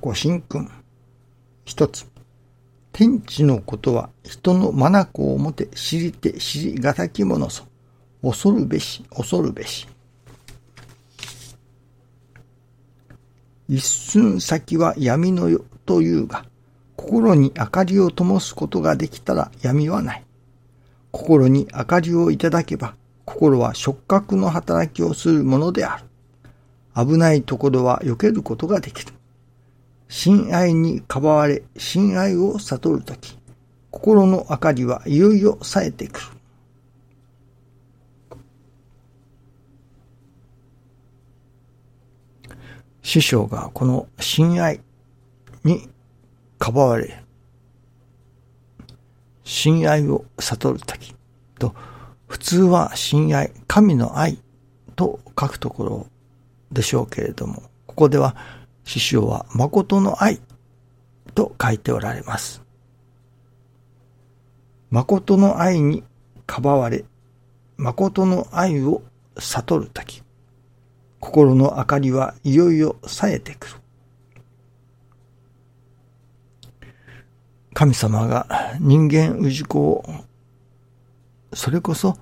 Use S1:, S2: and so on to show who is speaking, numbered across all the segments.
S1: ご神君。一つ。天地のことは人の眼をもて知りて知りがたきものぞ。恐るべし、恐るべし。一寸先は闇の世というが、心に明かりを灯すことができたら闇はない。心に明かりをいただけば、心は触覚の働きをするものである。危ないところは避けることができる。親愛にかばわれ、親愛を悟るとき、心の明かりはいよいよ冴えてくる。師匠がこの親愛にかばわれ、親愛を悟るときと、普通は親愛、神の愛と書くところでしょうけれども、ここでは師匠は誠の愛と書いておられます。誠の愛にかばわれ、誠の愛を悟るとき、心の明かりはいよいよ冴えてくる。神様が人間氏子を、それこそ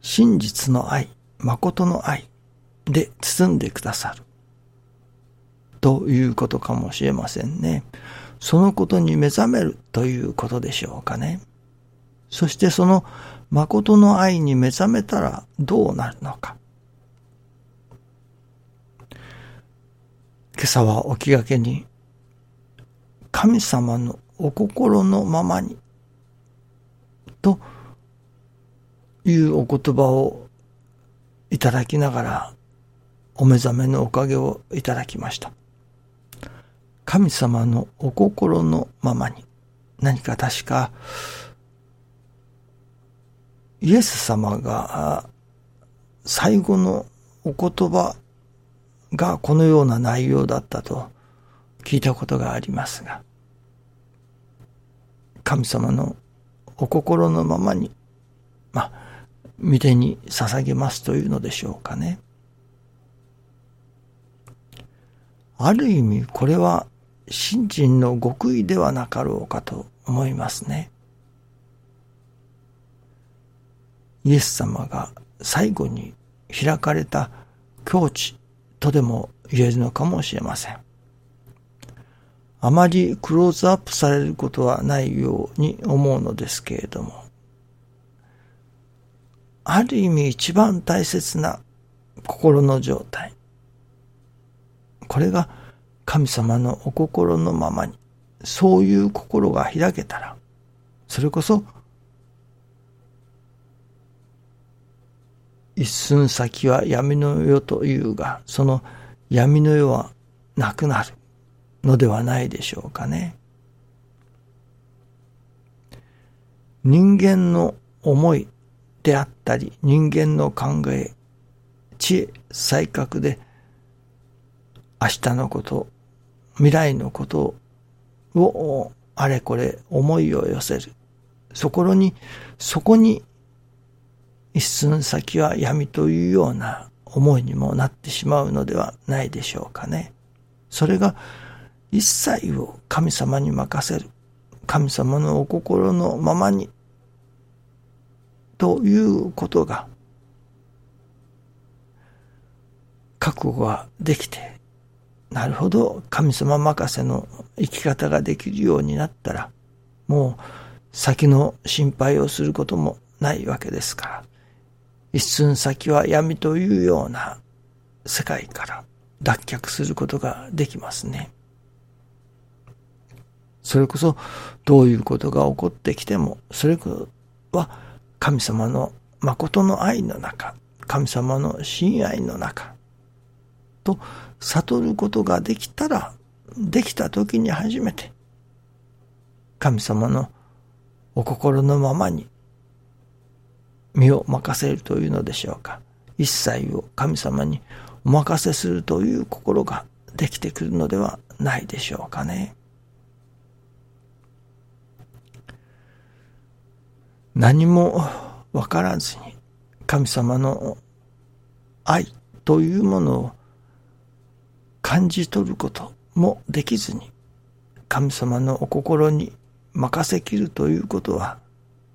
S1: 真実の愛、誠の愛で包んでくださる。ということかもしれませんね。そのことに目覚めるということでしょうかね。そしてその誠の愛に目覚めたらどうなるのか。今朝は起きがけに神様のお心のままにというお言葉をいただきながらお目覚めのおかげをいただきました。神様のお心のままに何か確かイエス様が最後のお言葉がこのような内容だったと聞いたことがありますが神様のお心のままにまあ御手に捧げますというのでしょうかね。ある意味これは信心の極意ではなかろうかと思いますね。イエス様が最後に開かれた境地とでも言えるのかもしれません。あまりクローズアップされることはないように思うのですけれども、ある意味一番大切な心の状態。これが神様のお心のままに、そういう心が開けたら、それこそ、一寸先は闇の世というが、その闇の世はなくなるのではないでしょうかね。人間の思いであったり、人間の考え、知恵、才覚で、明日のこと、未来のことをあれこれ思いを寄せる。そこに、そこに一寸先は闇というような思いにもなってしまうのではないでしょうかね。それが一切を神様に任せる。神様のお心のままに。ということが覚悟ができてなるほど、神様任せの生き方ができるようになったら、もう先の心配をすることもないわけですから、一寸先は闇というような世界から脱却することができますね。それこそ、どういうことが起こってきても、それこそは神様の誠の愛の中、神様の親愛の中、と悟ることができたら、できた時に初めて、神様のお心のままに身を任せるというのでしょうか。一切を神様にお任せするという心ができてくるのではないでしょうかね。何もわからずに神様の愛というものを感じ取ること、もできずに神様のお心に任せきるということは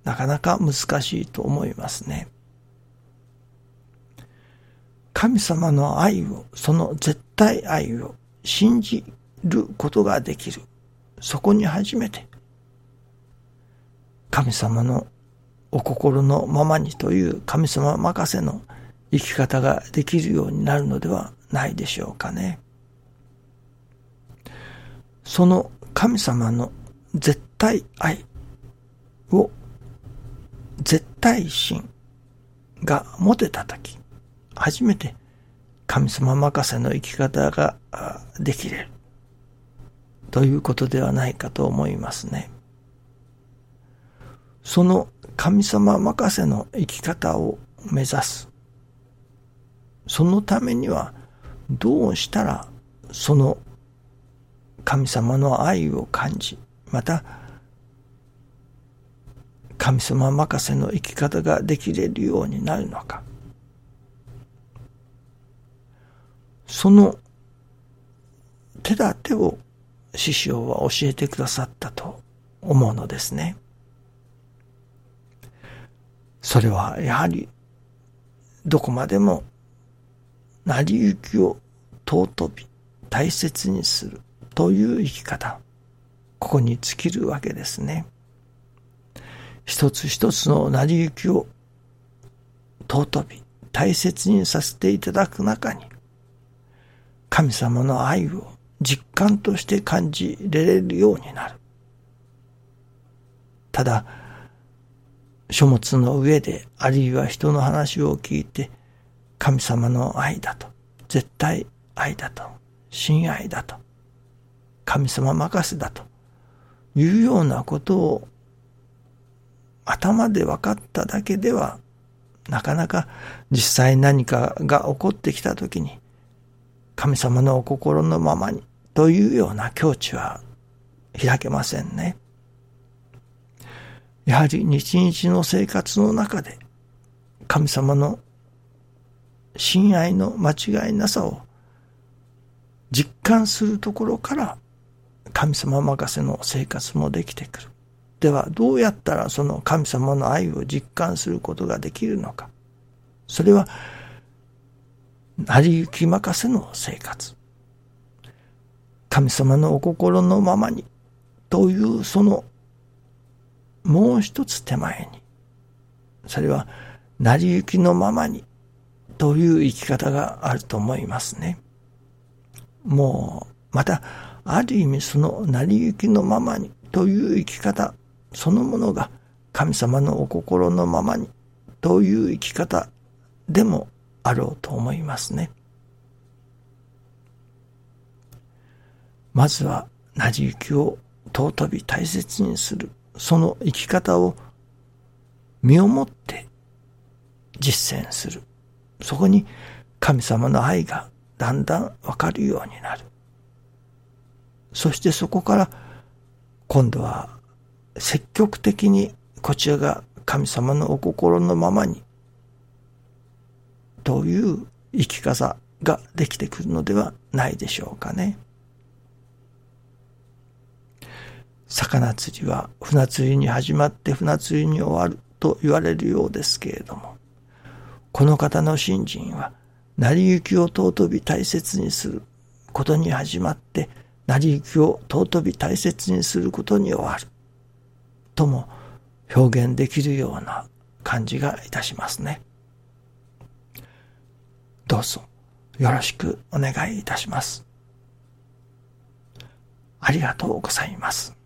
S1: なかなか難しいと思いますね。神様の愛を、その絶対愛を信じることができる。そこに初めて神様のお心のままにという神様任せの生き方ができるようになるのではないでしょうかね。その神様の絶対愛を絶対心が持てたとき、初めて神様任せの生き方ができれるということではないかと思いますね。その神様任せの生き方を目指す。そのためにはどうしたらその神様の愛を感じ、また神様任せの生き方ができれるようになるのか。その手立てを師匠は教えてくださったと思うのですね。それはやはりどこまでも成り行きを尊び大切にするという生き方。ここに尽きるわけですね。一つ一つの成り行きを尊び大切にさせていただく中に神様の愛を実感として感じられるようになる。ただ、書物の上で、あるいは人の話を聞いて、神様の愛だと、絶対愛だと、親愛だと、神様任せだというようなことを頭で分かっただけでは、なかなか実際何かが起こってきたときに、神様のお心のままにというような境地は開けませんね。やはり日々の生活の中で神様の親愛の間違いなさを実感するところから神様任せの生活もできてくる。ではどうやったらその神様の愛を実感することができるのか。それは成り行き任せの生活。神様のお心のままにというそのもう一つ手前に、それは成り行きのままにという生き方があると思いますね。もう、また、ある意味その成り行きのままにという生き方そのものが神様のお心のままにという生き方でもあろうと思いますね。まずは成り行きを尊び大切にする、その生き方を身をもって実践する。そこに神様の愛がだんだんわかるようになる。そしてそこから今度は積極的にこちらが神様のお心のままにという生き方ができてくるのではないでしょうかね。魚釣りは船釣りに始まって船釣りに終わると言われるようですけれども、この方の信心は、成り行きを尊び大切にすることに始まって、成り行きを尊び大切にすることに終わる。とも表現できるような感じがいたしますね。どうぞよろしくお願いいたします。ありがとうございます。